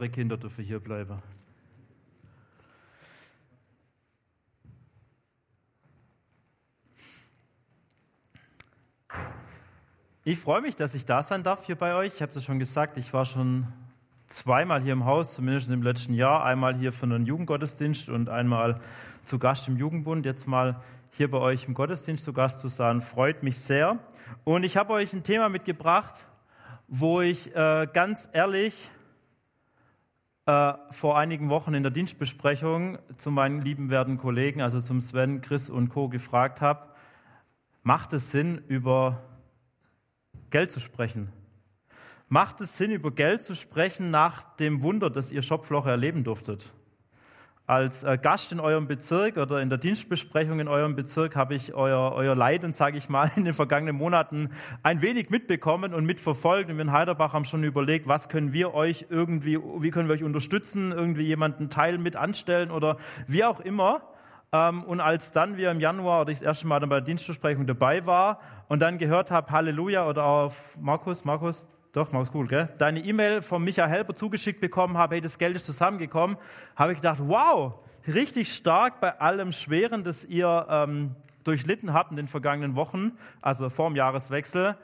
andere Kinder dürfen hier bleiben. Ich freue mich, dass ich da sein darf hier bei euch. Ich habe es schon gesagt, ich war schon zweimal hier im Haus, zumindest im letzten Jahr. Einmal hier für einen Jugendgottesdienst und einmal zu Gast im Jugendbund. Jetzt mal hier bei euch im Gottesdienst zu Gast zu sein, freut mich sehr. Und ich habe euch ein Thema mitgebracht, wo ich äh, ganz ehrlich äh, vor einigen Wochen in der Dienstbesprechung zu meinen lieben werten Kollegen, also zum Sven, Chris und Co. gefragt habe, macht es Sinn, über Geld zu sprechen? Macht es Sinn, über Geld zu sprechen nach dem Wunder, das ihr Schopfloch erleben durftet? Als äh, Gast in eurem Bezirk oder in der Dienstbesprechung in eurem Bezirk habe ich euer, euer Leiden, sage ich mal, in den vergangenen Monaten ein wenig mitbekommen und mitverfolgt. Und wir in Heiderbach haben schon überlegt, was können wir euch irgendwie, wie können wir euch unterstützen, irgendwie jemanden Teil mit anstellen oder wie auch immer. Ähm, und als dann wir im Januar oder ich das erste Mal dann bei der Dienstbesprechung dabei war und dann gehört habe, Halleluja oder auf Markus, Markus, doch, Markus Cool, gell? Deine E-Mail von Michael Helper zugeschickt bekommen habe, hey, das Geld ist zusammengekommen, habe ich gedacht, wow, richtig stark bei allem Schweren, das ihr ähm, durchlitten habt in den vergangenen Wochen, also vor dem Jahreswechsel.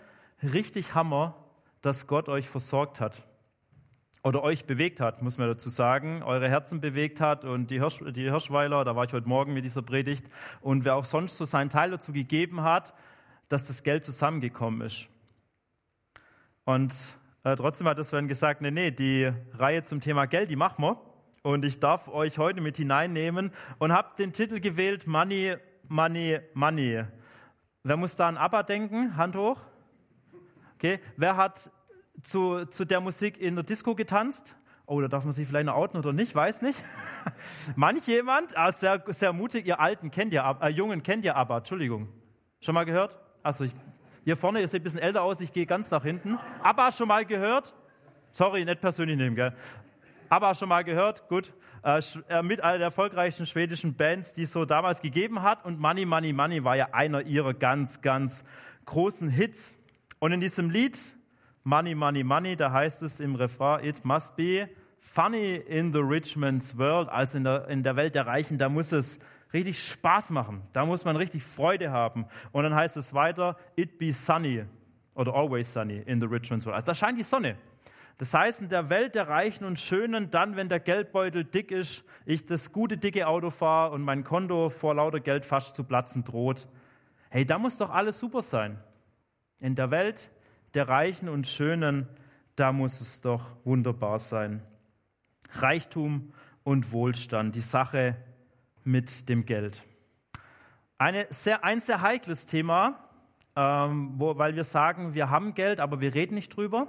Richtig Hammer, dass Gott euch versorgt hat oder euch bewegt hat, muss man dazu sagen, eure Herzen bewegt hat und die, Hirsch, die Hirschweiler, da war ich heute Morgen mit dieser Predigt und wer auch sonst so seinen Teil dazu gegeben hat, dass das Geld zusammengekommen ist. Und äh, trotzdem hat Sven gesagt, nee, nee, die Reihe zum Thema Geld, die machen wir. Und ich darf euch heute mit hineinnehmen und habe den Titel gewählt, Money, Money, Money. Wer muss da an ABBA denken? Hand hoch. Okay. Wer hat zu, zu der Musik in der Disco getanzt? Oh, da darf man sich vielleicht noch outen oder nicht, weiß nicht. Manch jemand, ah, sehr, sehr mutig, ihr Alten kennt ja, äh, Jungen kennt ja ABBA, Entschuldigung. Schon mal gehört? Achso, ich hier vorne, ihr seht ein bisschen älter aus, ich gehe ganz nach hinten. ABBA schon mal gehört? Sorry, nicht persönlich nehmen, gell? ABBA schon mal gehört? Gut. Äh, äh, mit einer der erfolgreichsten schwedischen Bands, die es so damals gegeben hat. Und Money, Money, Money war ja einer ihrer ganz, ganz großen Hits. Und in diesem Lied Money, Money, Money, da heißt es im Refrain, it must be funny in the rich man's world, also in der, in der Welt der Reichen, da muss es richtig Spaß machen. Da muss man richtig Freude haben. Und dann heißt es weiter, it be sunny oder always sunny in the rich man's world. Also da scheint die Sonne. Das heißt, in der Welt der Reichen und Schönen, dann, wenn der Geldbeutel dick ist, ich das gute, dicke Auto fahre und mein Konto vor lauter Geld fast zu platzen droht, hey, da muss doch alles super sein. In der Welt der Reichen und Schönen, da muss es doch wunderbar sein. Reichtum und Wohlstand, die Sache mit dem Geld. Eine sehr, ein sehr heikles Thema, ähm, wo, weil wir sagen, wir haben Geld, aber wir reden nicht drüber.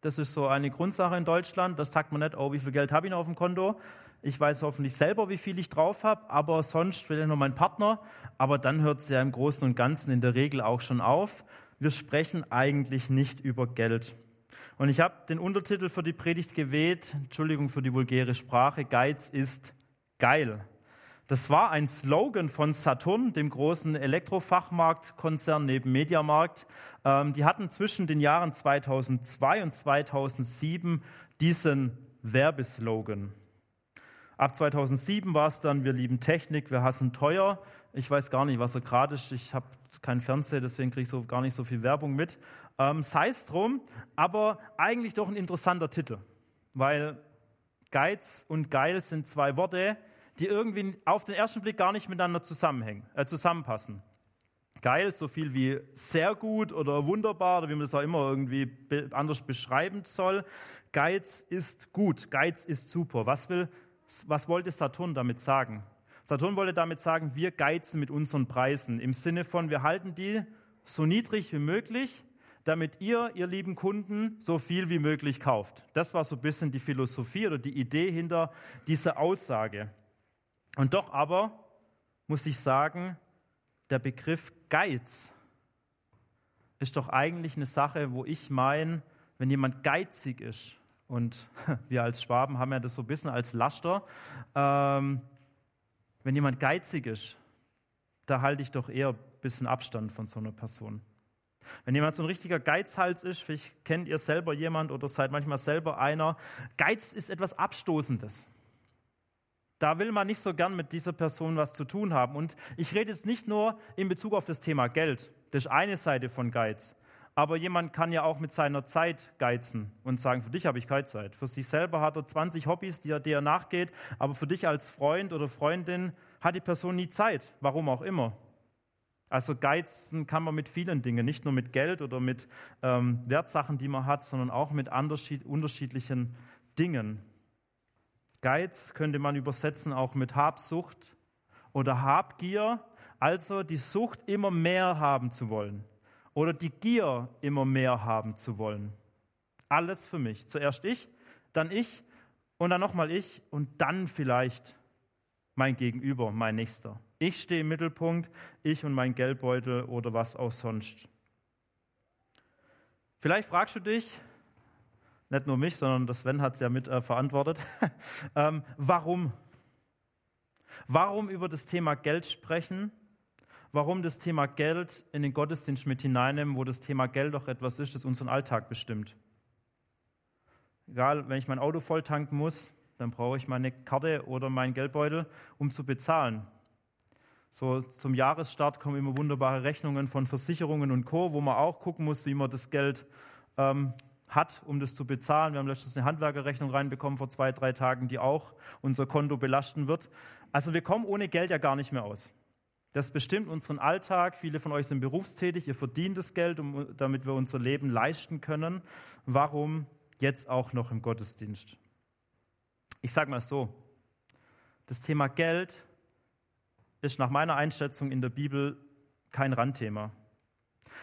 Das ist so eine Grundsache in Deutschland. Das sagt man nicht, oh, wie viel Geld habe ich noch auf dem Konto? Ich weiß hoffentlich selber, wie viel ich drauf habe, aber sonst vielleicht noch mein Partner. Aber dann hört es ja im Großen und Ganzen in der Regel auch schon auf. Wir sprechen eigentlich nicht über Geld. Und ich habe den Untertitel für die Predigt gewählt, Entschuldigung für die vulgäre Sprache, Geiz ist geil. Das war ein Slogan von Saturn, dem großen Elektrofachmarktkonzern neben Mediamarkt. Ähm, die hatten zwischen den Jahren 2002 und 2007 diesen Werbeslogan. Ab 2007 war es dann, wir lieben Technik, wir hassen teuer. Ich weiß gar nicht, was er gerade ist. Ich habe keinen Fernseher, deswegen kriege ich so gar nicht so viel Werbung mit. Ähm, Sei es drum, aber eigentlich doch ein interessanter Titel, weil Geiz und Geil sind zwei Worte, die irgendwie auf den ersten Blick gar nicht miteinander zusammenhängen, äh, zusammenpassen. Geil, so viel wie sehr gut oder wunderbar oder wie man das auch immer irgendwie be anders beschreiben soll. Geiz ist gut, Geiz ist super. Was, will, was wollte Saturn damit sagen? Saturn wollte damit sagen, wir geizen mit unseren Preisen im Sinne von, wir halten die so niedrig wie möglich, damit ihr, ihr lieben Kunden, so viel wie möglich kauft. Das war so ein bisschen die Philosophie oder die Idee hinter dieser Aussage. Und doch aber muss ich sagen, der Begriff Geiz ist doch eigentlich eine Sache, wo ich meine, wenn jemand geizig ist, und wir als Schwaben haben ja das so ein bisschen als Laster, ähm, wenn jemand geizig ist, da halte ich doch eher ein bisschen Abstand von so einer Person. Wenn jemand so ein richtiger Geizhals ist, vielleicht kennt ihr selber jemand oder seid manchmal selber einer, Geiz ist etwas Abstoßendes. Da will man nicht so gern mit dieser Person was zu tun haben. Und ich rede jetzt nicht nur in Bezug auf das Thema Geld. Das ist eine Seite von Geiz. Aber jemand kann ja auch mit seiner Zeit geizen und sagen, für dich habe ich keine Zeit. Für sich selber hat er 20 Hobbys, die er, die er nachgeht, aber für dich als Freund oder Freundin hat die Person nie Zeit, warum auch immer. Also geizen kann man mit vielen Dingen, nicht nur mit Geld oder mit ähm, Wertsachen, die man hat, sondern auch mit unterschiedlichen Dingen. Geiz könnte man übersetzen auch mit Habsucht oder Habgier, also die Sucht, immer mehr haben zu wollen oder die Gier, immer mehr haben zu wollen. Alles für mich. Zuerst ich, dann ich und dann nochmal ich und dann vielleicht mein Gegenüber, mein Nächster. Ich stehe im Mittelpunkt, ich und mein Geldbeutel oder was auch sonst. Vielleicht fragst du dich, nicht nur mich, sondern das Sven hat es ja mit äh, verantwortet, ähm, warum? Warum über das Thema Geld sprechen? Warum das Thema Geld in den Gottesdienst mit hineinnehmen, wo das Thema Geld doch etwas ist, das unseren Alltag bestimmt? Egal, wenn ich mein Auto voll tanken muss, dann brauche ich meine Karte oder meinen Geldbeutel, um zu bezahlen. So zum Jahresstart kommen immer wunderbare Rechnungen von Versicherungen und Co., wo man auch gucken muss, wie man das Geld ähm, hat, um das zu bezahlen. Wir haben letztens eine Handwerkerrechnung reinbekommen vor zwei, drei Tagen, die auch unser Konto belasten wird. Also wir kommen ohne Geld ja gar nicht mehr aus. Das bestimmt unseren Alltag. Viele von euch sind berufstätig, ihr verdient das Geld, um, damit wir unser Leben leisten können. Warum jetzt auch noch im Gottesdienst? Ich sage mal so, das Thema Geld ist nach meiner Einschätzung in der Bibel kein Randthema.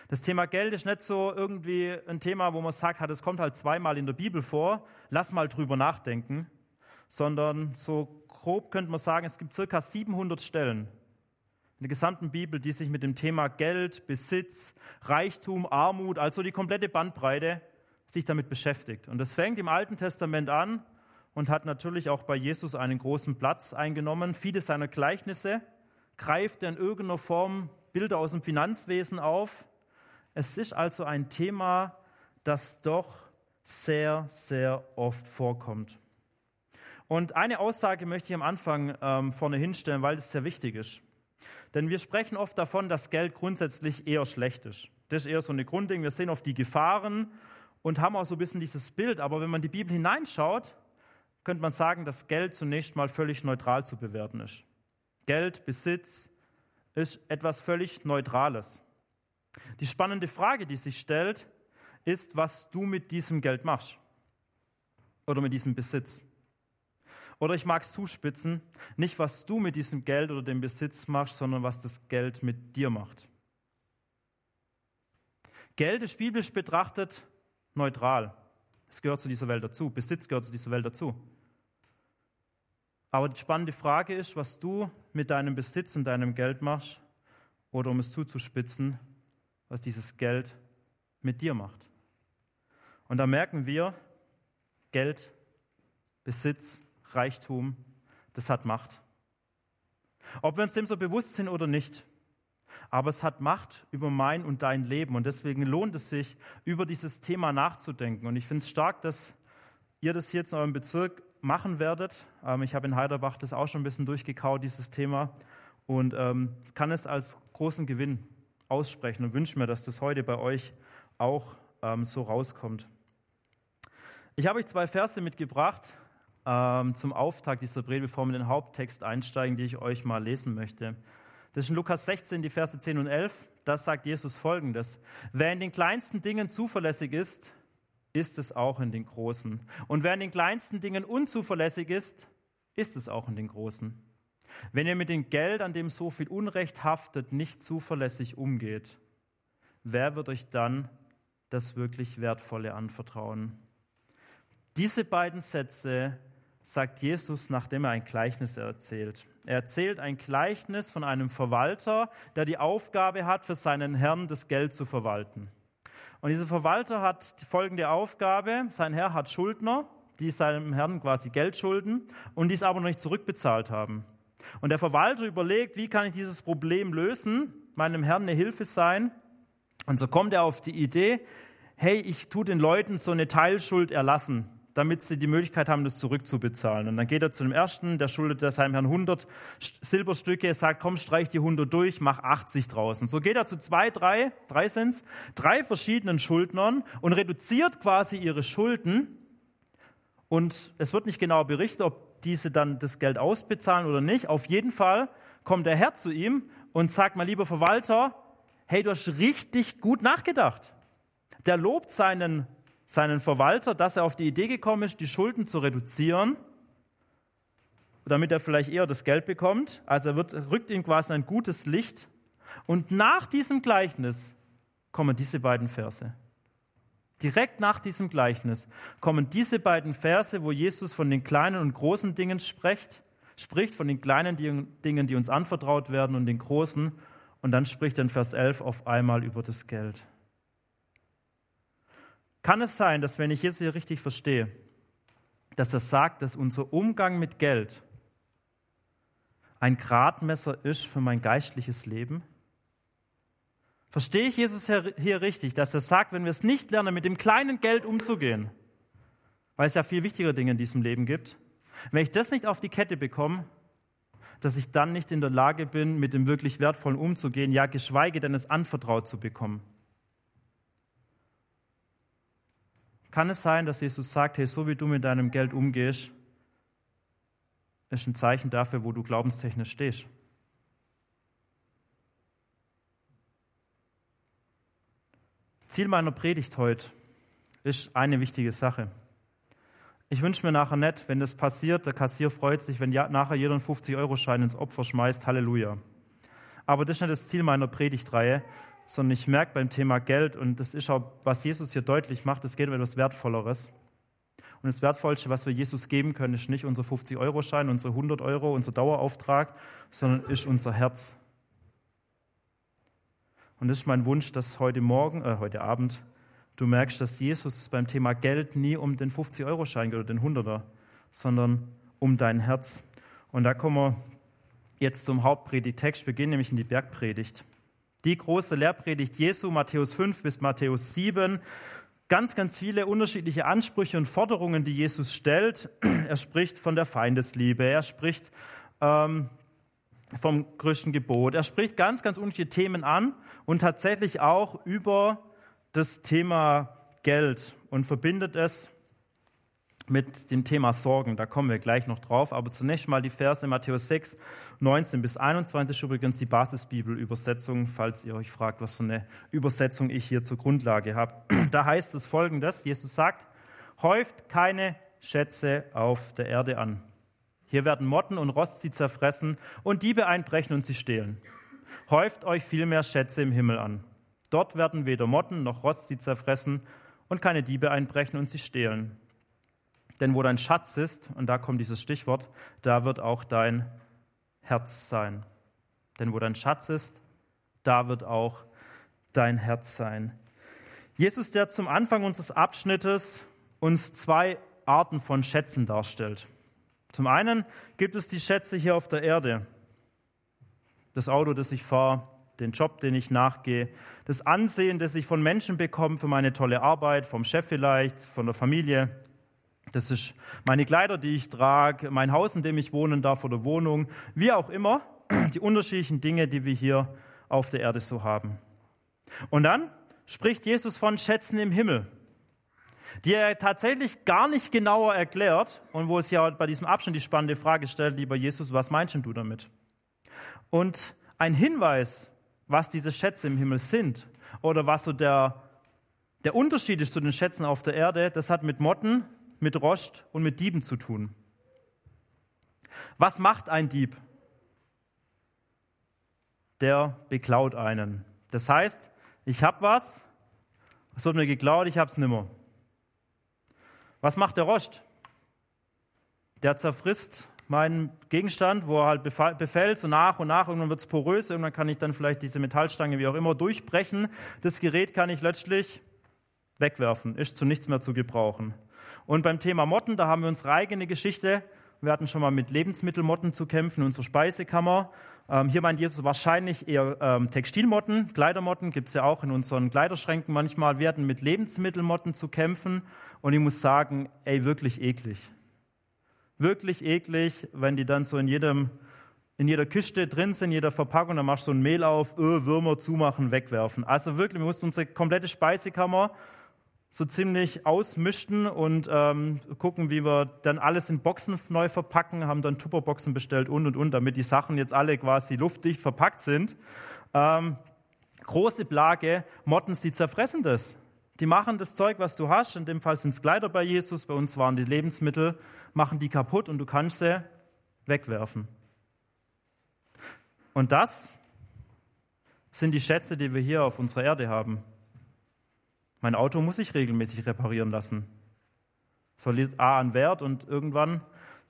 Das Thema Geld ist nicht so irgendwie ein Thema, wo man sagt, es kommt halt zweimal in der Bibel vor, lass mal drüber nachdenken, sondern so grob könnte man sagen, es gibt circa 700 Stellen in der gesamten Bibel, die sich mit dem Thema Geld, Besitz, Reichtum, Armut, also die komplette Bandbreite, sich damit beschäftigt. Und das fängt im Alten Testament an und hat natürlich auch bei Jesus einen großen Platz eingenommen. Viele seiner Gleichnisse greift er in irgendeiner Form Bilder aus dem Finanzwesen auf. Es ist also ein Thema, das doch sehr, sehr oft vorkommt. Und eine Aussage möchte ich am Anfang ähm, vorne hinstellen, weil das sehr wichtig ist. Denn wir sprechen oft davon, dass Geld grundsätzlich eher schlecht ist. Das ist eher so eine Grundding. Wir sehen oft die Gefahren und haben auch so ein bisschen dieses Bild. Aber wenn man die Bibel hineinschaut, könnte man sagen, dass Geld zunächst mal völlig neutral zu bewerten ist. Geld, Besitz ist etwas völlig Neutrales. Die spannende Frage, die sich stellt, ist, was du mit diesem Geld machst oder mit diesem Besitz. Oder ich mag es zuspitzen, nicht was du mit diesem Geld oder dem Besitz machst, sondern was das Geld mit dir macht. Geld ist biblisch betrachtet neutral. Es gehört zu dieser Welt dazu. Besitz gehört zu dieser Welt dazu. Aber die spannende Frage ist, was du mit deinem Besitz und deinem Geld machst, oder um es zuzuspitzen, was dieses Geld mit dir macht. Und da merken wir, Geld, Besitz, Reichtum, das hat Macht. Ob wir uns dem so bewusst sind oder nicht. Aber es hat Macht über mein und dein Leben. Und deswegen lohnt es sich, über dieses Thema nachzudenken. Und ich finde es stark, dass ihr das hier jetzt in eurem Bezirk machen werdet. Ähm, ich habe in Heiderbach das auch schon ein bisschen durchgekaut, dieses Thema, und ähm, kann es als großen Gewinn aussprechen und wünsche mir, dass das heute bei euch auch ähm, so rauskommt. Ich habe euch zwei Verse mitgebracht zum Auftakt dieser Predigt, bevor wir in den Haupttext einsteigen, die ich euch mal lesen möchte. Das ist in Lukas 16, die Verse 10 und 11. Das sagt Jesus folgendes. Wer in den kleinsten Dingen zuverlässig ist, ist es auch in den Großen. Und wer in den kleinsten Dingen unzuverlässig ist, ist es auch in den Großen. Wenn ihr mit dem Geld, an dem so viel Unrecht haftet, nicht zuverlässig umgeht, wer wird euch dann das wirklich Wertvolle anvertrauen? Diese beiden Sätze sagt Jesus, nachdem er ein Gleichnis erzählt. Er erzählt ein Gleichnis von einem Verwalter, der die Aufgabe hat, für seinen Herrn das Geld zu verwalten. Und dieser Verwalter hat die folgende Aufgabe. Sein Herr hat Schuldner, die seinem Herrn quasi Geld schulden und dies aber noch nicht zurückbezahlt haben. Und der Verwalter überlegt, wie kann ich dieses Problem lösen, meinem Herrn eine Hilfe sein. Und so kommt er auf die Idee, hey, ich tue den Leuten so eine Teilschuld erlassen, damit sie die Möglichkeit haben, das zurückzubezahlen. Und dann geht er zu dem ersten, der schuldet seinem Herrn 100 Silberstücke, sagt, komm, streich die 100 durch, mach 80 draußen. So geht er zu zwei, drei, drei sind's, drei verschiedenen Schuldnern und reduziert quasi ihre Schulden. Und es wird nicht genau berichtet, ob diese dann das Geld ausbezahlen oder nicht. Auf jeden Fall kommt der Herr zu ihm und sagt mal, lieber Verwalter, hey, du hast richtig gut nachgedacht. Der lobt seinen, seinen Verwalter, dass er auf die Idee gekommen ist, die Schulden zu reduzieren, damit er vielleicht eher das Geld bekommt. Also er wird, rückt ihm quasi ein gutes Licht. Und nach diesem Gleichnis kommen diese beiden Verse. Direkt nach diesem Gleichnis kommen diese beiden Verse, wo Jesus von den kleinen und großen Dingen spricht, spricht von den kleinen Dingen, die uns anvertraut werden und den großen. Und dann spricht er in Vers 11 auf einmal über das Geld. Kann es sein, dass wenn ich Jesus hier richtig verstehe, dass er sagt, dass unser Umgang mit Geld ein Gradmesser ist für mein geistliches Leben? Verstehe ich Jesus hier richtig, dass er sagt, wenn wir es nicht lernen, mit dem kleinen Geld umzugehen, weil es ja viel wichtigere Dinge in diesem Leben gibt, wenn ich das nicht auf die Kette bekomme, dass ich dann nicht in der Lage bin, mit dem wirklich Wertvollen umzugehen, ja geschweige denn es anvertraut zu bekommen. Kann es sein, dass Jesus sagt, hey, so wie du mit deinem Geld umgehst, ist ein Zeichen dafür, wo du glaubenstechnisch stehst? Ziel meiner Predigt heute ist eine wichtige Sache. Ich wünsche mir nachher nicht, wenn das passiert, der Kassier freut sich, wenn nachher jeder einen 50-Euro-Schein ins Opfer schmeißt, Halleluja. Aber das ist nicht das Ziel meiner Predigtreihe, sondern ich merke beim Thema Geld, und das ist auch, was Jesus hier deutlich macht, es geht um etwas Wertvolleres. Und das Wertvollste, was wir Jesus geben können, ist nicht unser 50-Euro-Schein, unser 100 Euro, unser Dauerauftrag, sondern ist unser Herz. Und das ist mein Wunsch, dass heute Morgen, äh, heute Abend, du merkst, dass Jesus beim Thema Geld nie um den 50-Euro-Schein geht oder den 100er, sondern um dein Herz. Und da kommen wir jetzt zum Hauptpredigtext. Wir gehen nämlich in die Bergpredigt. Die große Lehrpredigt Jesu, Matthäus 5 bis Matthäus 7. Ganz, ganz viele unterschiedliche Ansprüche und Forderungen, die Jesus stellt. Er spricht von der Feindesliebe, er spricht ähm, vom größten Gebot, er spricht ganz, ganz unterschiedliche Themen an und tatsächlich auch über das Thema Geld und verbindet es mit dem Thema Sorgen. Da kommen wir gleich noch drauf. Aber zunächst mal die Verse Matthäus 6, 19 bis 21 ist übrigens die Basisbibel-Übersetzung, falls ihr euch fragt, was für eine Übersetzung ich hier zur Grundlage habe. Da heißt es folgendes: Jesus sagt, häuft keine Schätze auf der Erde an. Hier werden Motten und Rost sie zerfressen und Diebe einbrechen und sie stehlen. Häuft euch vielmehr Schätze im Himmel an. Dort werden weder Motten noch Rost sie zerfressen und keine Diebe einbrechen und sie stehlen. Denn wo dein Schatz ist, und da kommt dieses Stichwort, da wird auch dein Herz sein. Denn wo dein Schatz ist, da wird auch dein Herz sein. Jesus, der zum Anfang unseres Abschnittes uns zwei Arten von Schätzen darstellt. Zum einen gibt es die Schätze hier auf der Erde. Das Auto, das ich fahre, den Job, den ich nachgehe, das Ansehen, das ich von Menschen bekomme für meine tolle Arbeit, vom Chef vielleicht, von der Familie, das ist meine Kleider, die ich trage, mein Haus, in dem ich wohnen darf oder Wohnung, wie auch immer, die unterschiedlichen Dinge, die wir hier auf der Erde so haben. Und dann spricht Jesus von Schätzen im Himmel, die er tatsächlich gar nicht genauer erklärt und wo es ja bei diesem Abschnitt die spannende Frage stellt, lieber Jesus, was meinst du damit? Und ein Hinweis, was diese Schätze im Himmel sind oder was so der, der Unterschied ist zu den Schätzen auf der Erde, das hat mit Motten, mit Rost und mit Dieben zu tun. Was macht ein Dieb? Der beklaut einen. Das heißt, ich habe was, es wird mir geklaut, ich habe es nimmer. Was macht der Rost? Der zerfrisst meinen Gegenstand, wo er halt befällt, so nach und nach, irgendwann wird es porös, irgendwann kann ich dann vielleicht diese Metallstange, wie auch immer, durchbrechen. Das Gerät kann ich letztlich wegwerfen, ist zu nichts mehr zu gebrauchen. Und beim Thema Motten, da haben wir unsere eigene Geschichte, Wir hatten schon mal mit Lebensmittelmotten zu kämpfen in unserer Speisekammer. Ähm, hier meint Jesus wahrscheinlich eher ähm, Textilmotten, Kleidermotten gibt es ja auch in unseren Kleiderschränken manchmal. Wir hatten mit Lebensmittelmotten zu kämpfen und ich muss sagen, ey, wirklich eklig. Wirklich eklig, wenn die dann so in jedem in jeder Kiste drin sind, in jeder Verpackung, dann machst du so ein Mehl auf, öh, Würmer zumachen, wegwerfen. Also wirklich, wir mussten unsere komplette Speisekammer so ziemlich ausmischten und ähm, gucken, wie wir dann alles in Boxen neu verpacken, haben dann Tupperboxen bestellt und und und, damit die Sachen jetzt alle quasi luftdicht verpackt sind. Ähm, große Plage, Motten, die zerfressen das. Die machen das Zeug, was du hast, in dem Fall sind es Kleider bei Jesus, bei uns waren die Lebensmittel, machen die kaputt und du kannst sie wegwerfen. Und das sind die Schätze, die wir hier auf unserer Erde haben. Mein Auto muss ich regelmäßig reparieren lassen. Verliert A an Wert und irgendwann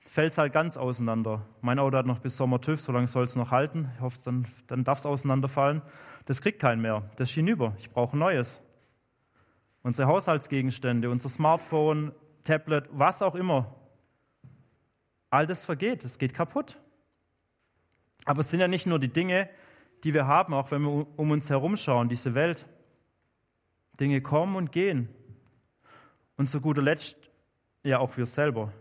fällt es halt ganz auseinander. Mein Auto hat noch bis Sommer TÜV, so lange soll es noch halten. Ich hoffe, dann, dann darf es auseinanderfallen. Das kriegt keinen mehr. Das ist hinüber. Ich brauche neues. Unsere Haushaltsgegenstände, unser Smartphone, Tablet, was auch immer. All das vergeht, es geht kaputt. Aber es sind ja nicht nur die Dinge, die wir haben, auch wenn wir um uns herum schauen, diese Welt. Dinge kommen und gehen. Und zu guter Letzt ja auch wir selber.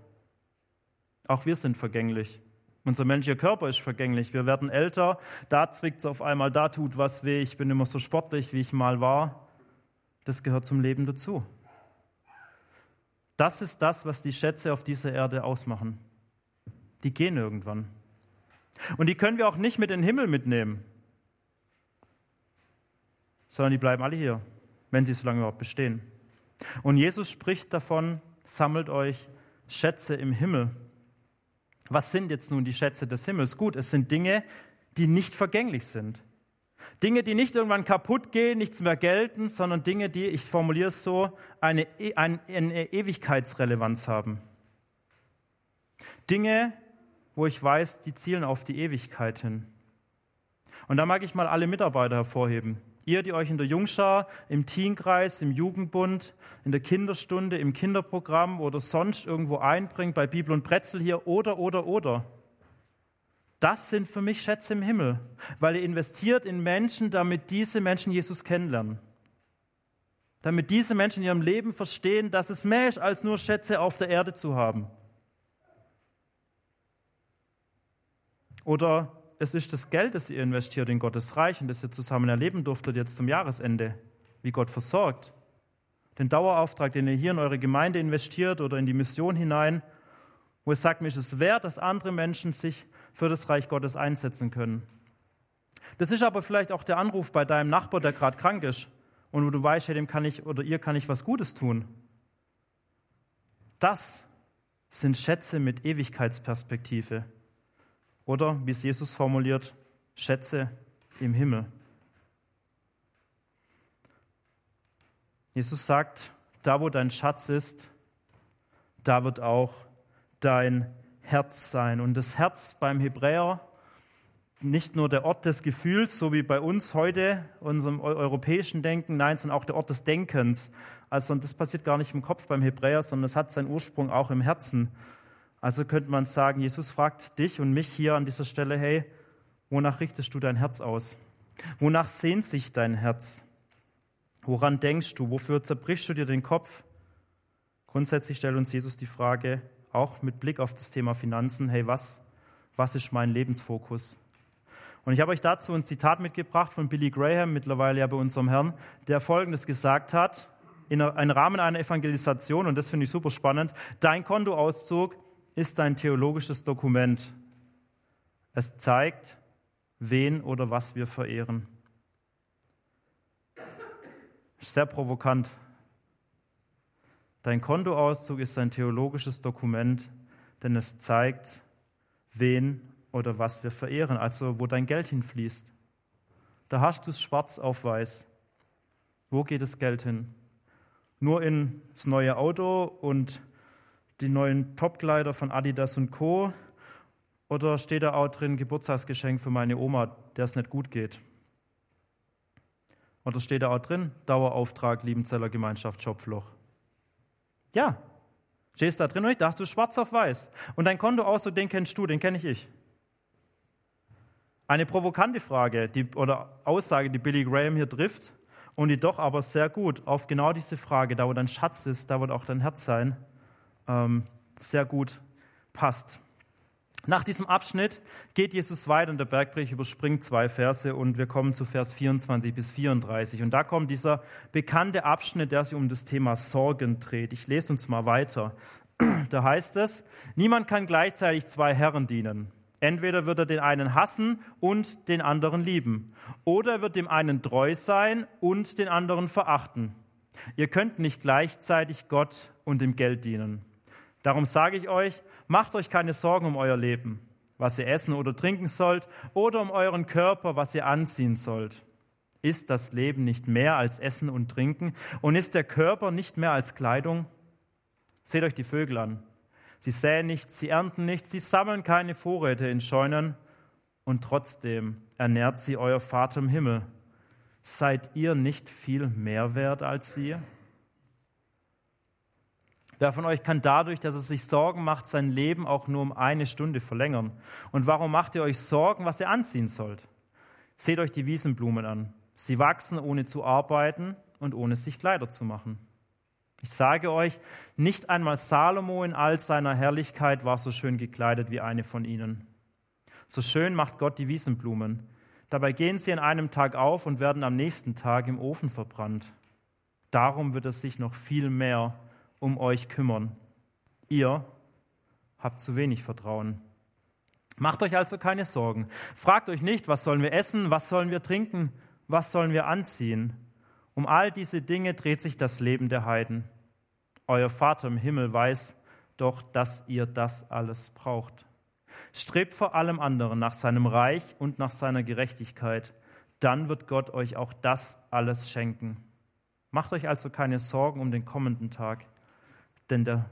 Auch wir sind vergänglich. Unser menschlicher Körper ist vergänglich. Wir werden älter, da zwickt es auf einmal, da tut was weh, ich bin immer so sportlich, wie ich mal war. Das gehört zum Leben dazu. Das ist das, was die Schätze auf dieser Erde ausmachen. Die gehen irgendwann. Und die können wir auch nicht mit in den Himmel mitnehmen, sondern die bleiben alle hier wenn sie so lange überhaupt bestehen. Und Jesus spricht davon, sammelt euch Schätze im Himmel. Was sind jetzt nun die Schätze des Himmels? Gut, es sind Dinge, die nicht vergänglich sind. Dinge, die nicht irgendwann kaputt gehen, nichts mehr gelten, sondern Dinge, die, ich formuliere es so, eine, e, eine, eine Ewigkeitsrelevanz haben. Dinge, wo ich weiß, die zielen auf die Ewigkeit hin. Und da mag ich mal alle Mitarbeiter hervorheben. Ihr, die euch in der Jungschar, im Teenkreis, im Jugendbund, in der Kinderstunde, im Kinderprogramm oder sonst irgendwo einbringt, bei Bibel und Pretzel hier oder, oder, oder. Das sind für mich Schätze im Himmel, weil ihr investiert in Menschen, damit diese Menschen Jesus kennenlernen. Damit diese Menschen in ihrem Leben verstehen, dass es mehr ist, als nur Schätze auf der Erde zu haben. Oder es ist das Geld, das ihr investiert in Gottes Reich und das ihr zusammen erleben durftet jetzt zum Jahresende, wie Gott versorgt. Den Dauerauftrag, den ihr hier in eure Gemeinde investiert oder in die Mission hinein, wo es sagt, mir ist es wert, dass andere Menschen sich für das Reich Gottes einsetzen können. Das ist aber vielleicht auch der Anruf bei deinem Nachbar, der gerade krank ist und wo du weißt, hey, dem kann ich oder ihr kann ich was Gutes tun. Das sind Schätze mit Ewigkeitsperspektive. Oder, wie es Jesus formuliert, Schätze im Himmel. Jesus sagt, da wo dein Schatz ist, da wird auch dein Herz sein. Und das Herz beim Hebräer, nicht nur der Ort des Gefühls, so wie bei uns heute, unserem europäischen Denken, nein, sondern auch der Ort des Denkens. Also das passiert gar nicht im Kopf beim Hebräer, sondern es hat seinen Ursprung auch im Herzen. Also könnte man sagen, Jesus fragt dich und mich hier an dieser Stelle, hey, wonach richtest du dein Herz aus? Wonach sehnt sich dein Herz? Woran denkst du? Wofür zerbrichst du dir den Kopf? Grundsätzlich stellt uns Jesus die Frage, auch mit Blick auf das Thema Finanzen, hey, was, was ist mein Lebensfokus? Und ich habe euch dazu ein Zitat mitgebracht von Billy Graham, mittlerweile ja bei unserem Herrn, der Folgendes gesagt hat, in einem Rahmen einer Evangelisation, und das finde ich super spannend, dein Kontoauszug ist ein theologisches Dokument. Es zeigt, wen oder was wir verehren. Sehr provokant. Dein Kontoauszug ist ein theologisches Dokument, denn es zeigt, wen oder was wir verehren, also wo dein Geld hinfließt. Da hast du es schwarz auf weiß. Wo geht das Geld hin? Nur ins neue Auto und die neuen Topkleider von Adidas und Co. Oder steht da auch drin Geburtstagsgeschenk für meine Oma, der es nicht gut geht? Oder steht da auch drin Dauerauftrag Liebenzeller Gemeinschaft Schopfloch? Ja, Stehst da drin, da hast du schwarz auf weiß. Und dein Kontoauszug, den kennst du, den kenne ich ich. Eine provokante Frage die, oder Aussage, die Billy Graham hier trifft und die doch aber sehr gut auf genau diese Frage, da wo dein Schatz ist, da wird auch dein Herz sein, ähm, sehr gut passt. Nach diesem Abschnitt geht Jesus weiter in der Bergpredigt, überspringt zwei Verse und wir kommen zu Vers 24 bis 34. Und da kommt dieser bekannte Abschnitt, der sich um das Thema Sorgen dreht. Ich lese uns mal weiter. Da heißt es, niemand kann gleichzeitig zwei Herren dienen. Entweder wird er den einen hassen und den anderen lieben, oder er wird dem einen treu sein und den anderen verachten. Ihr könnt nicht gleichzeitig Gott und dem Geld dienen. Darum sage ich euch, macht euch keine Sorgen um euer Leben, was ihr essen oder trinken sollt, oder um euren Körper, was ihr anziehen sollt. Ist das Leben nicht mehr als Essen und Trinken? Und ist der Körper nicht mehr als Kleidung? Seht euch die Vögel an. Sie säen nichts, sie ernten nichts, sie sammeln keine Vorräte in Scheunen, und trotzdem ernährt sie euer Vater im Himmel. Seid ihr nicht viel mehr wert als sie? Wer von euch kann dadurch, dass er sich Sorgen macht, sein Leben auch nur um eine Stunde verlängern? Und warum macht ihr euch Sorgen, was ihr anziehen sollt? Seht euch die Wiesenblumen an. Sie wachsen, ohne zu arbeiten und ohne sich Kleider zu machen. Ich sage euch, nicht einmal Salomo in all seiner Herrlichkeit war so schön gekleidet wie eine von ihnen. So schön macht Gott die Wiesenblumen. Dabei gehen sie an einem Tag auf und werden am nächsten Tag im Ofen verbrannt. Darum wird es sich noch viel mehr um euch kümmern. Ihr habt zu wenig Vertrauen. Macht euch also keine Sorgen. Fragt euch nicht, was sollen wir essen, was sollen wir trinken, was sollen wir anziehen. Um all diese Dinge dreht sich das Leben der Heiden. Euer Vater im Himmel weiß doch, dass ihr das alles braucht. Strebt vor allem anderen nach seinem Reich und nach seiner Gerechtigkeit. Dann wird Gott euch auch das alles schenken. Macht euch also keine Sorgen um den kommenden Tag denn der,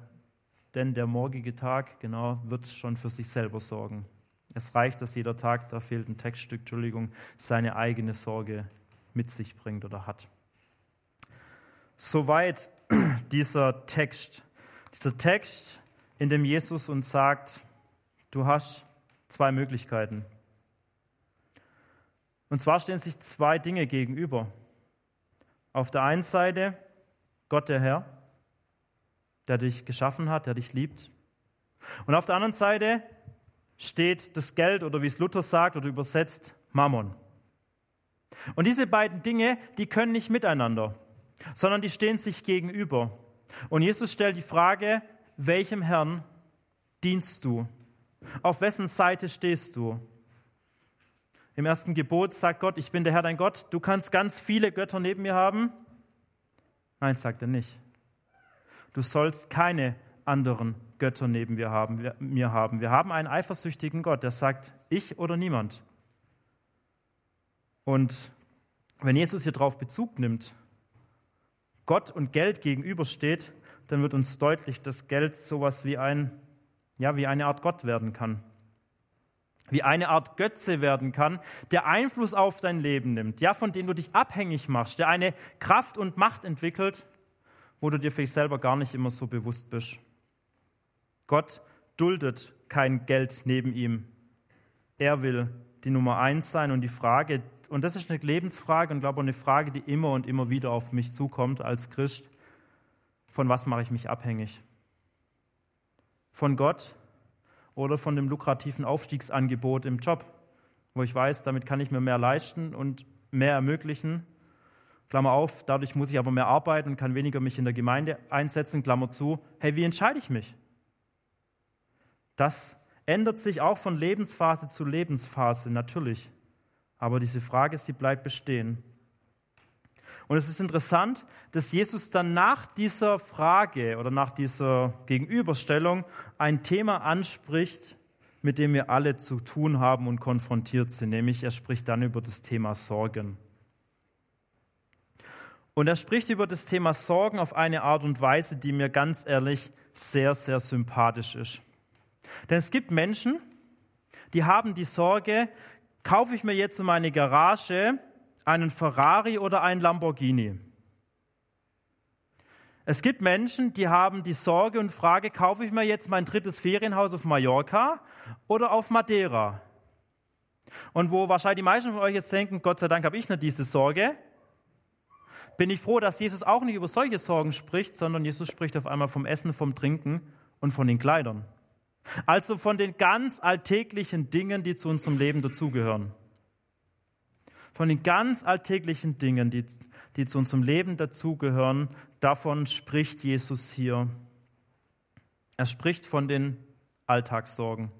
denn der morgige Tag, genau, wird schon für sich selber sorgen. Es reicht, dass jeder Tag, da fehlt ein Textstück, Entschuldigung, seine eigene Sorge mit sich bringt oder hat. Soweit dieser Text. Dieser Text, in dem Jesus uns sagt, du hast zwei Möglichkeiten. Und zwar stehen sich zwei Dinge gegenüber. Auf der einen Seite Gott der Herr der dich geschaffen hat, der dich liebt. Und auf der anderen Seite steht das Geld oder wie es Luther sagt oder übersetzt Mammon. Und diese beiden Dinge, die können nicht miteinander, sondern die stehen sich gegenüber. Und Jesus stellt die Frage, welchem Herrn dienst du? Auf wessen Seite stehst du? Im ersten Gebot sagt Gott, ich bin der Herr dein Gott, du kannst ganz viele Götter neben mir haben. Nein, sagt er nicht. Du sollst keine anderen Götter neben mir haben. Wir haben einen eifersüchtigen Gott, der sagt, ich oder niemand. Und wenn Jesus hier drauf Bezug nimmt, Gott und Geld gegenübersteht, dann wird uns deutlich, dass Geld sowas wie ein, ja, wie eine Art Gott werden kann. Wie eine Art Götze werden kann, der Einfluss auf dein Leben nimmt, ja, von dem du dich abhängig machst, der eine Kraft und Macht entwickelt, wo du dir vielleicht selber gar nicht immer so bewusst bist. Gott duldet kein Geld neben ihm. Er will die Nummer eins sein und die Frage, und das ist eine Lebensfrage und glaube auch eine Frage, die immer und immer wieder auf mich zukommt als Christ, von was mache ich mich abhängig? Von Gott oder von dem lukrativen Aufstiegsangebot im Job, wo ich weiß, damit kann ich mir mehr leisten und mehr ermöglichen Klammer auf, dadurch muss ich aber mehr arbeiten und kann weniger mich in der Gemeinde einsetzen, Klammer zu. Hey, wie entscheide ich mich? Das ändert sich auch von Lebensphase zu Lebensphase, natürlich. Aber diese Frage, sie bleibt bestehen. Und es ist interessant, dass Jesus dann nach dieser Frage oder nach dieser Gegenüberstellung ein Thema anspricht, mit dem wir alle zu tun haben und konfrontiert sind, nämlich er spricht dann über das Thema Sorgen. Und er spricht über das Thema Sorgen auf eine Art und Weise, die mir ganz ehrlich sehr, sehr sympathisch ist. Denn es gibt Menschen, die haben die Sorge, kaufe ich mir jetzt in meine Garage einen Ferrari oder einen Lamborghini? Es gibt Menschen, die haben die Sorge und Frage, kaufe ich mir jetzt mein drittes Ferienhaus auf Mallorca oder auf Madeira? Und wo wahrscheinlich die meisten von euch jetzt denken, Gott sei Dank habe ich nicht diese Sorge, bin ich froh, dass Jesus auch nicht über solche Sorgen spricht, sondern Jesus spricht auf einmal vom Essen, vom Trinken und von den Kleidern. Also von den ganz alltäglichen Dingen, die zu unserem Leben dazugehören. Von den ganz alltäglichen Dingen, die, die zu unserem Leben dazugehören, davon spricht Jesus hier. Er spricht von den Alltagssorgen.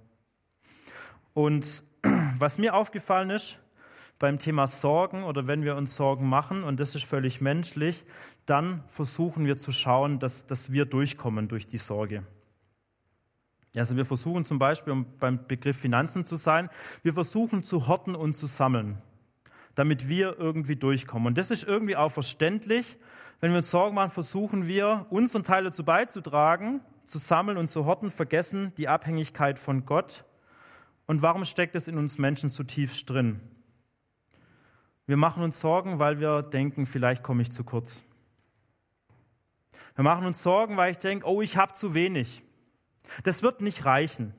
Und was mir aufgefallen ist beim Thema Sorgen oder wenn wir uns Sorgen machen, und das ist völlig menschlich, dann versuchen wir zu schauen, dass, dass wir durchkommen durch die Sorge. Also wir versuchen zum Beispiel, um beim Begriff Finanzen zu sein, wir versuchen zu horten und zu sammeln, damit wir irgendwie durchkommen. Und das ist irgendwie auch verständlich. Wenn wir uns Sorgen machen, versuchen wir, unseren Teil dazu beizutragen, zu sammeln und zu horten, vergessen die Abhängigkeit von Gott. Und warum steckt es in uns Menschen zutiefst drin? Wir machen uns Sorgen, weil wir denken, vielleicht komme ich zu kurz. Wir machen uns Sorgen, weil ich denke, oh, ich habe zu wenig. Das wird nicht reichen.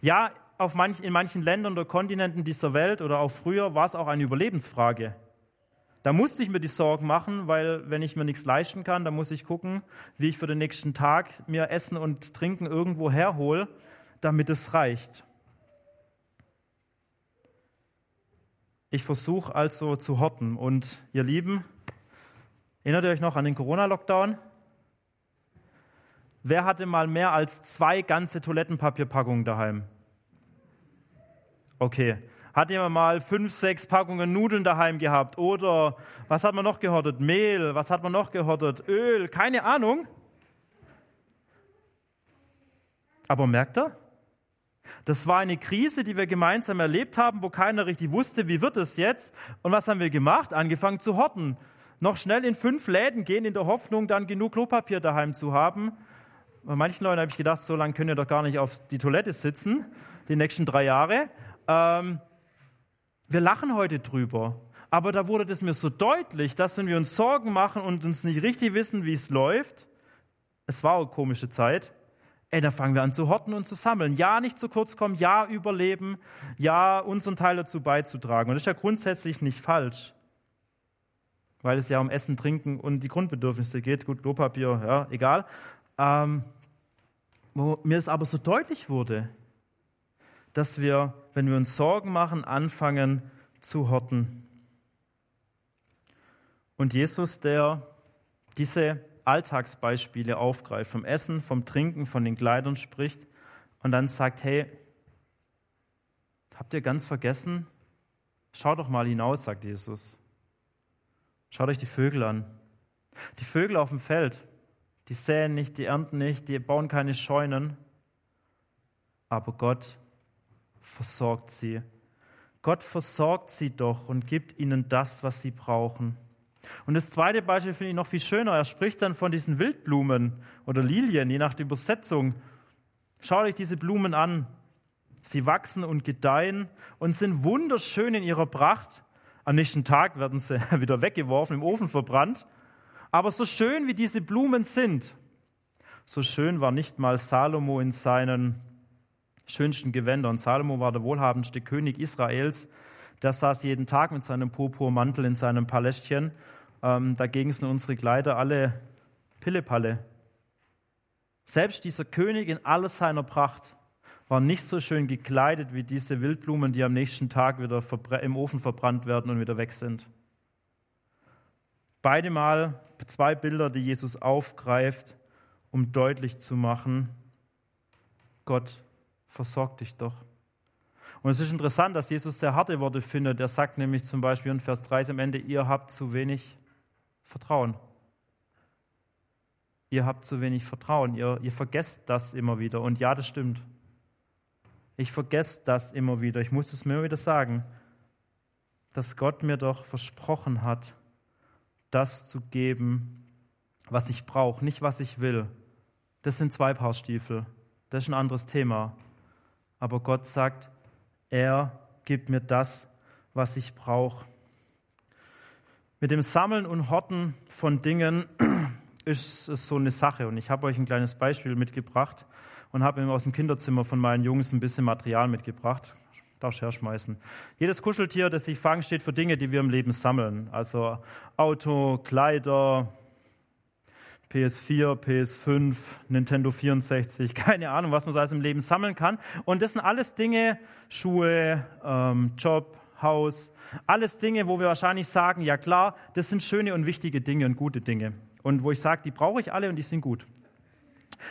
Ja, auf manch, in manchen Ländern oder Kontinenten dieser Welt oder auch früher war es auch eine Überlebensfrage. Da musste ich mir die Sorgen machen, weil wenn ich mir nichts leisten kann, dann muss ich gucken, wie ich für den nächsten Tag mir Essen und Trinken irgendwo herhole, damit es reicht. Ich versuche also zu horten. Und ihr Lieben, erinnert ihr euch noch an den Corona-Lockdown? Wer hatte mal mehr als zwei ganze Toilettenpapierpackungen daheim? Okay. Hat jemand mal fünf, sechs Packungen Nudeln daheim gehabt? Oder was hat man noch gehortet? Mehl, was hat man noch gehortet? Öl, keine Ahnung. Aber merkt er? Das war eine Krise, die wir gemeinsam erlebt haben, wo keiner richtig wusste, wie wird es jetzt. Und was haben wir gemacht? Angefangen zu horten. Noch schnell in fünf Läden gehen, in der Hoffnung, dann genug Klopapier daheim zu haben. Bei manchen Leuten habe ich gedacht, so lange könnt ihr doch gar nicht auf die Toilette sitzen, die nächsten drei Jahre. Ähm, wir lachen heute drüber. Aber da wurde das mir so deutlich, dass wenn wir uns Sorgen machen und uns nicht richtig wissen, wie es läuft, es war eine komische Zeit, ey, dann fangen wir an zu horten und zu sammeln. Ja, nicht zu kurz kommen, ja, überleben, ja, unseren Teil dazu beizutragen. Und das ist ja grundsätzlich nicht falsch, weil es ja um Essen, Trinken und die Grundbedürfnisse geht. Gut, Klopapier, ja, egal. Ähm, wo mir es aber so deutlich wurde, dass wir, wenn wir uns Sorgen machen, anfangen zu horten. Und Jesus, der diese Alltagsbeispiele aufgreift, vom Essen, vom Trinken, von den Kleidern spricht und dann sagt, hey, habt ihr ganz vergessen? Schaut doch mal hinaus, sagt Jesus. Schaut euch die Vögel an. Die Vögel auf dem Feld. Die säen nicht, die ernten nicht, die bauen keine Scheunen. Aber Gott versorgt sie. Gott versorgt sie doch und gibt ihnen das, was sie brauchen. Und das zweite Beispiel finde ich noch viel schöner. Er spricht dann von diesen Wildblumen oder Lilien, je nach der Übersetzung. Schaut euch diese Blumen an. Sie wachsen und gedeihen und sind wunderschön in ihrer Pracht. Am nächsten Tag werden sie wieder weggeworfen, im Ofen verbrannt. Aber so schön wie diese Blumen sind, so schön war nicht mal Salomo in seinen schönsten Gewändern. Salomo war der wohlhabendste König Israels. Der saß jeden Tag mit seinem Purpurmantel in seinem Palästchen. Ähm, dagegen sind unsere Kleider alle Pillepalle. Selbst dieser König in aller seiner Pracht war nicht so schön gekleidet wie diese Wildblumen, die am nächsten Tag wieder im Ofen verbrannt werden und wieder weg sind. Beide Mal zwei Bilder, die Jesus aufgreift, um deutlich zu machen, Gott versorgt dich doch. Und es ist interessant, dass Jesus sehr harte Worte findet. Er sagt nämlich zum Beispiel in Vers 3 am Ende, ihr habt zu wenig Vertrauen. Ihr habt zu wenig Vertrauen. Ihr, ihr vergesst das immer wieder. Und ja, das stimmt. Ich vergesse das immer wieder. Ich muss es mir immer wieder sagen, dass Gott mir doch versprochen hat, das zu geben, was ich brauche, nicht was ich will. Das sind zwei Paar Stiefel. Das ist ein anderes Thema. Aber Gott sagt, er gibt mir das, was ich brauche. Mit dem Sammeln und Horten von Dingen ist es so eine Sache. Und ich habe euch ein kleines Beispiel mitgebracht und habe aus dem Kinderzimmer von meinen Jungs ein bisschen Material mitgebracht. Darfst du herschmeißen. Jedes Kuscheltier, das ich fange, steht für Dinge, die wir im Leben sammeln. Also Auto, Kleider, PS4, PS5, Nintendo 64, keine Ahnung, was man so alles im Leben sammeln kann. Und das sind alles Dinge, Schuhe, ähm, Job, Haus, alles Dinge, wo wir wahrscheinlich sagen, ja klar, das sind schöne und wichtige Dinge und gute Dinge. Und wo ich sage, die brauche ich alle und die sind gut.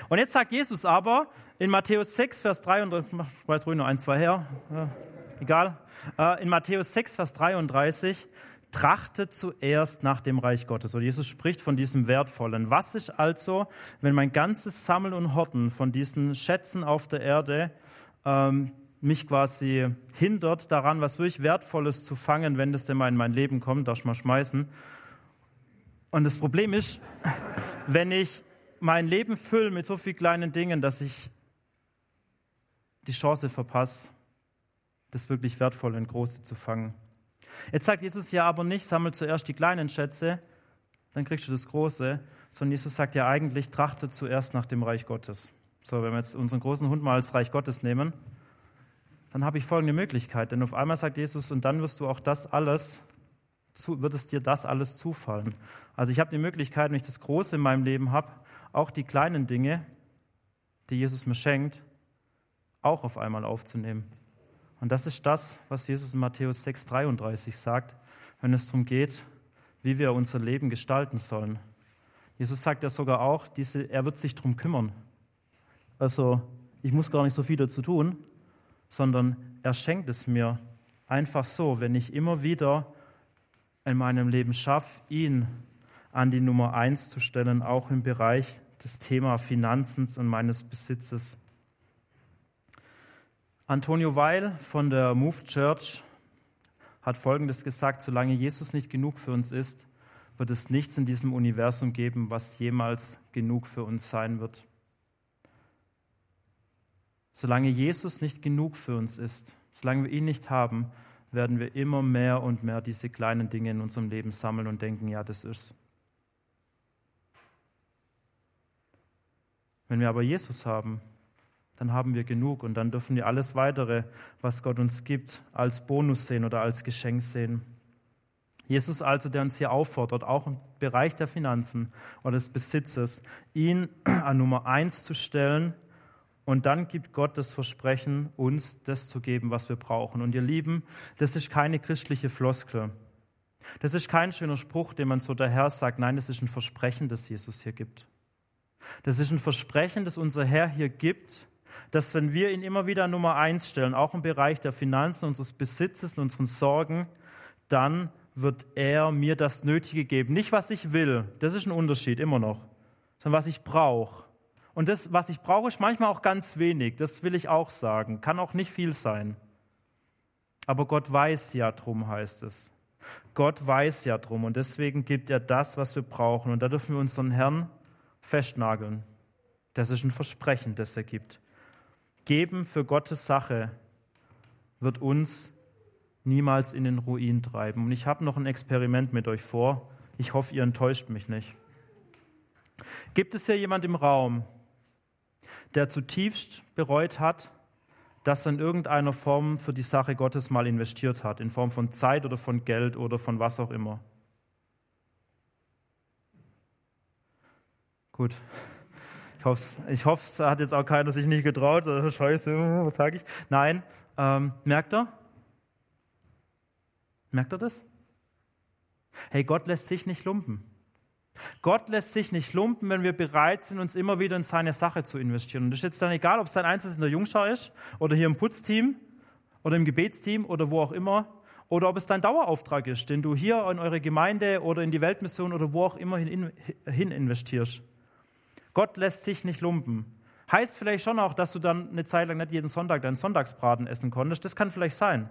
Und jetzt sagt Jesus aber in Matthäus 6, Vers 33, ich weiß ruhig noch ein, zwei her, ja, egal, äh, in Matthäus 6, Vers 33, trachtet zuerst nach dem Reich Gottes. Und Jesus spricht von diesem Wertvollen. Was ist also, wenn mein ganzes Sammeln und Horten von diesen Schätzen auf der Erde ähm, mich quasi hindert daran, was wirklich Wertvolles zu fangen, wenn das denn mal in mein Leben kommt, darf ich mal schmeißen. Und das Problem ist, wenn ich mein Leben fülle mit so vielen kleinen Dingen, dass ich die Chance verpasse, das wirklich Wertvolle und Große zu fangen. Jetzt sagt Jesus ja aber nicht, sammel zuerst die kleinen Schätze, dann kriegst du das Große, sondern Jesus sagt ja eigentlich, trachte zuerst nach dem Reich Gottes. So, wenn wir jetzt unseren großen Hund mal als Reich Gottes nehmen, dann habe ich folgende Möglichkeit. Denn auf einmal sagt Jesus, und dann wirst du auch das alles, wird es dir das alles zufallen. Also ich habe die Möglichkeit, wenn ich das Große in meinem Leben habe, auch die kleinen Dinge, die Jesus mir schenkt, auch auf einmal aufzunehmen. Und das ist das, was Jesus in Matthäus 6,33 sagt, wenn es darum geht, wie wir unser Leben gestalten sollen. Jesus sagt ja sogar auch, diese, er wird sich darum kümmern. Also ich muss gar nicht so viel dazu tun, sondern er schenkt es mir einfach so, wenn ich immer wieder in meinem Leben schaffe, ihn an die Nummer eins zu stellen, auch im Bereich des Thema Finanzen und meines Besitzes. Antonio Weil von der Move Church hat Folgendes gesagt, solange Jesus nicht genug für uns ist, wird es nichts in diesem Universum geben, was jemals genug für uns sein wird. Solange Jesus nicht genug für uns ist, solange wir ihn nicht haben, werden wir immer mehr und mehr diese kleinen Dinge in unserem Leben sammeln und denken, ja, das ist's. Wenn wir aber Jesus haben, dann haben wir genug und dann dürfen wir alles weitere, was Gott uns gibt, als Bonus sehen oder als Geschenk sehen. Jesus also, der uns hier auffordert, auch im Bereich der Finanzen oder des Besitzes, ihn an Nummer eins zu stellen und dann gibt Gott das Versprechen, uns das zu geben, was wir brauchen. Und ihr Lieben, das ist keine christliche Floskel. Das ist kein schöner Spruch, den man so daher sagt. Nein, das ist ein Versprechen, das Jesus hier gibt. Das ist ein Versprechen, das unser Herr hier gibt, dass wenn wir ihn immer wieder Nummer eins stellen, auch im Bereich der Finanzen, unseres Besitzes und unseren Sorgen, dann wird er mir das Nötige geben. Nicht, was ich will, das ist ein Unterschied immer noch, sondern was ich brauche. Und das, was ich brauche, ist manchmal auch ganz wenig. Das will ich auch sagen. Kann auch nicht viel sein. Aber Gott weiß ja drum, heißt es. Gott weiß ja drum. Und deswegen gibt er das, was wir brauchen. Und da dürfen wir unseren Herrn festnageln. Das ist ein Versprechen, das er gibt. Geben für Gottes Sache wird uns niemals in den Ruin treiben. Und ich habe noch ein Experiment mit euch vor. Ich hoffe, ihr enttäuscht mich nicht. Gibt es hier jemand im Raum, der zutiefst bereut hat, dass er in irgendeiner Form für die Sache Gottes mal investiert hat, in Form von Zeit oder von Geld oder von was auch immer. Gut. Ich hoffe, ich hoffe, es hat jetzt auch keiner sich nicht getraut. Scheiße, was sage ich? Nein. Ähm, merkt er? Merkt er das? Hey, Gott lässt sich nicht lumpen. Gott lässt sich nicht lumpen, wenn wir bereit sind, uns immer wieder in seine Sache zu investieren. Und das ist jetzt dann egal, ob es dein Einsatz in der Jungschau ist oder hier im Putzteam oder im Gebetsteam oder wo auch immer. Oder ob es dein Dauerauftrag ist, den du hier in eure Gemeinde oder in die Weltmission oder wo auch immer hin, hin investierst. Gott lässt sich nicht lumpen. Heißt vielleicht schon auch, dass du dann eine Zeit lang nicht jeden Sonntag deinen Sonntagsbraten essen konntest. Das kann vielleicht sein.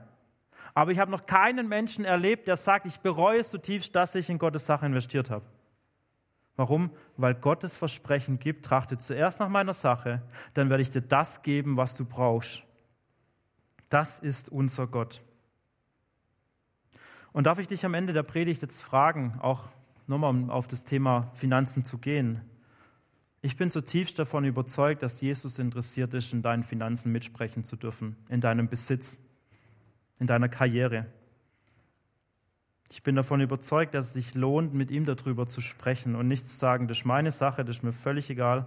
Aber ich habe noch keinen Menschen erlebt, der sagt, ich bereue es zutiefst, dass ich in Gottes Sache investiert habe. Warum? Weil Gottes Versprechen gibt, trachte zuerst nach meiner Sache, dann werde ich dir das geben, was du brauchst. Das ist unser Gott. Und darf ich dich am Ende der Predigt jetzt fragen, auch nochmal um auf das Thema Finanzen zu gehen. Ich bin zutiefst davon überzeugt, dass Jesus interessiert ist, in deinen Finanzen mitsprechen zu dürfen, in deinem Besitz, in deiner Karriere. Ich bin davon überzeugt, dass es sich lohnt, mit ihm darüber zu sprechen und nicht zu sagen, das ist meine Sache, das ist mir völlig egal,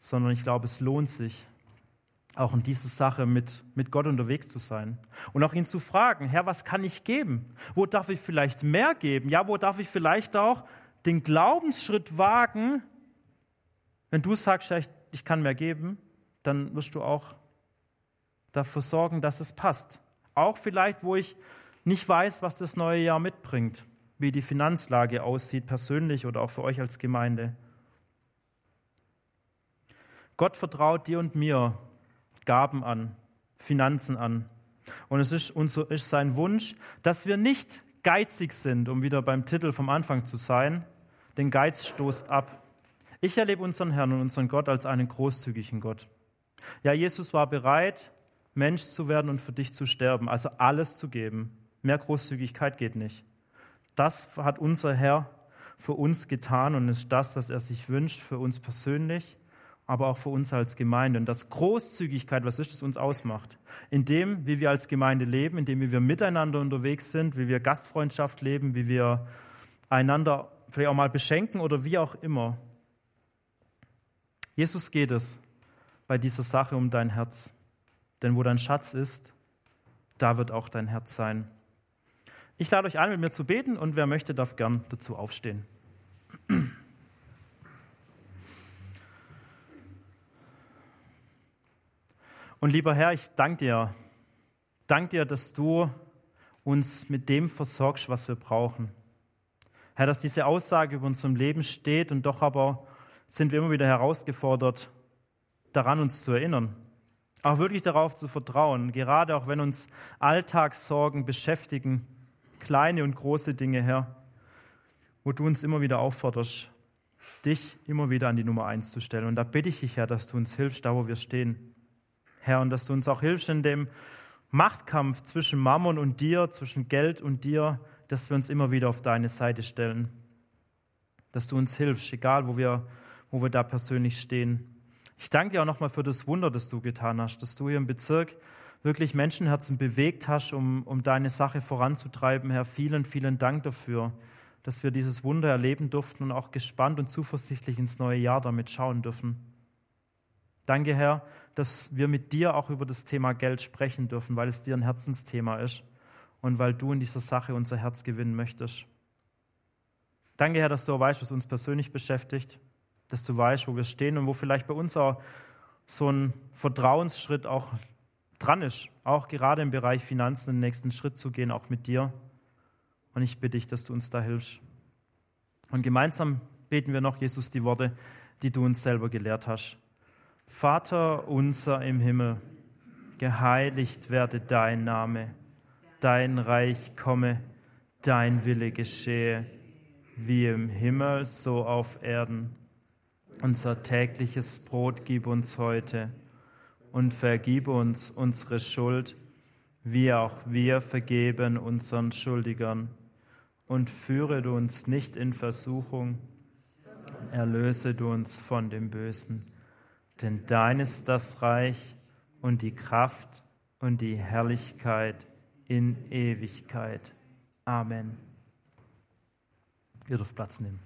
sondern ich glaube, es lohnt sich, auch in dieser Sache mit, mit Gott unterwegs zu sein. Und auch ihn zu fragen, Herr, was kann ich geben? Wo darf ich vielleicht mehr geben? Ja, wo darf ich vielleicht auch den Glaubensschritt wagen, wenn du sagst, ich kann mehr geben, dann wirst du auch dafür sorgen, dass es passt. Auch vielleicht, wo ich nicht weiß, was das neue Jahr mitbringt, wie die Finanzlage aussieht, persönlich oder auch für euch als Gemeinde. Gott vertraut dir und mir Gaben an, Finanzen an. Und es ist, unser, ist sein Wunsch, dass wir nicht geizig sind, um wieder beim Titel vom Anfang zu sein. Den Geiz stoßt ab. Ich erlebe unseren Herrn und unseren Gott als einen großzügigen Gott. Ja, Jesus war bereit, Mensch zu werden und für dich zu sterben, also alles zu geben. Mehr Großzügigkeit geht nicht. Das hat unser Herr für uns getan und ist das, was er sich wünscht für uns persönlich, aber auch für uns als Gemeinde. Und das Großzügigkeit, was ist das, uns ausmacht? In dem, wie wir als Gemeinde leben, in dem, wie wir miteinander unterwegs sind, wie wir Gastfreundschaft leben, wie wir einander vielleicht auch mal beschenken oder wie auch immer. Jesus geht es bei dieser Sache um dein Herz. Denn wo dein Schatz ist, da wird auch dein Herz sein. Ich lade euch ein, mit mir zu beten und wer möchte, darf gern dazu aufstehen. Und lieber Herr, ich danke dir. Danke dir, dass du uns mit dem versorgst, was wir brauchen. Herr, dass diese Aussage über unserem Leben steht und doch aber sind wir immer wieder herausgefordert, daran uns zu erinnern. Auch wirklich darauf zu vertrauen, gerade auch wenn uns Alltagssorgen beschäftigen, kleine und große Dinge, Herr, wo du uns immer wieder aufforderst, dich immer wieder an die Nummer eins zu stellen. Und da bitte ich dich, Herr, dass du uns hilfst, da wo wir stehen. Herr, und dass du uns auch hilfst in dem Machtkampf zwischen Mammon und dir, zwischen Geld und dir, dass wir uns immer wieder auf deine Seite stellen. Dass du uns hilfst, egal wo wir wo wir da persönlich stehen. Ich danke dir auch nochmal für das Wunder, das du getan hast, dass du hier im Bezirk wirklich Menschenherzen bewegt hast, um, um deine Sache voranzutreiben. Herr, vielen, vielen Dank dafür, dass wir dieses Wunder erleben durften und auch gespannt und zuversichtlich ins neue Jahr damit schauen dürfen. Danke, Herr, dass wir mit dir auch über das Thema Geld sprechen dürfen, weil es dir ein Herzensthema ist und weil du in dieser Sache unser Herz gewinnen möchtest. Danke, Herr, dass du auch weißt, was uns persönlich beschäftigt dass du weißt, wo wir stehen und wo vielleicht bei uns auch so ein Vertrauensschritt auch dran ist, auch gerade im Bereich Finanzen den nächsten Schritt zu gehen, auch mit dir. Und ich bitte dich, dass du uns da hilfst. Und gemeinsam beten wir noch, Jesus, die Worte, die du uns selber gelehrt hast. Vater unser im Himmel, geheiligt werde dein Name, dein Reich komme, dein Wille geschehe, wie im Himmel so auf Erden. Unser tägliches Brot gib uns heute und vergib uns unsere Schuld, wie auch wir vergeben unseren Schuldigern. Und führe du uns nicht in Versuchung, erlöse du uns von dem Bösen. Denn dein ist das Reich und die Kraft und die Herrlichkeit in Ewigkeit. Amen. Ihr dürft Platz nehmen.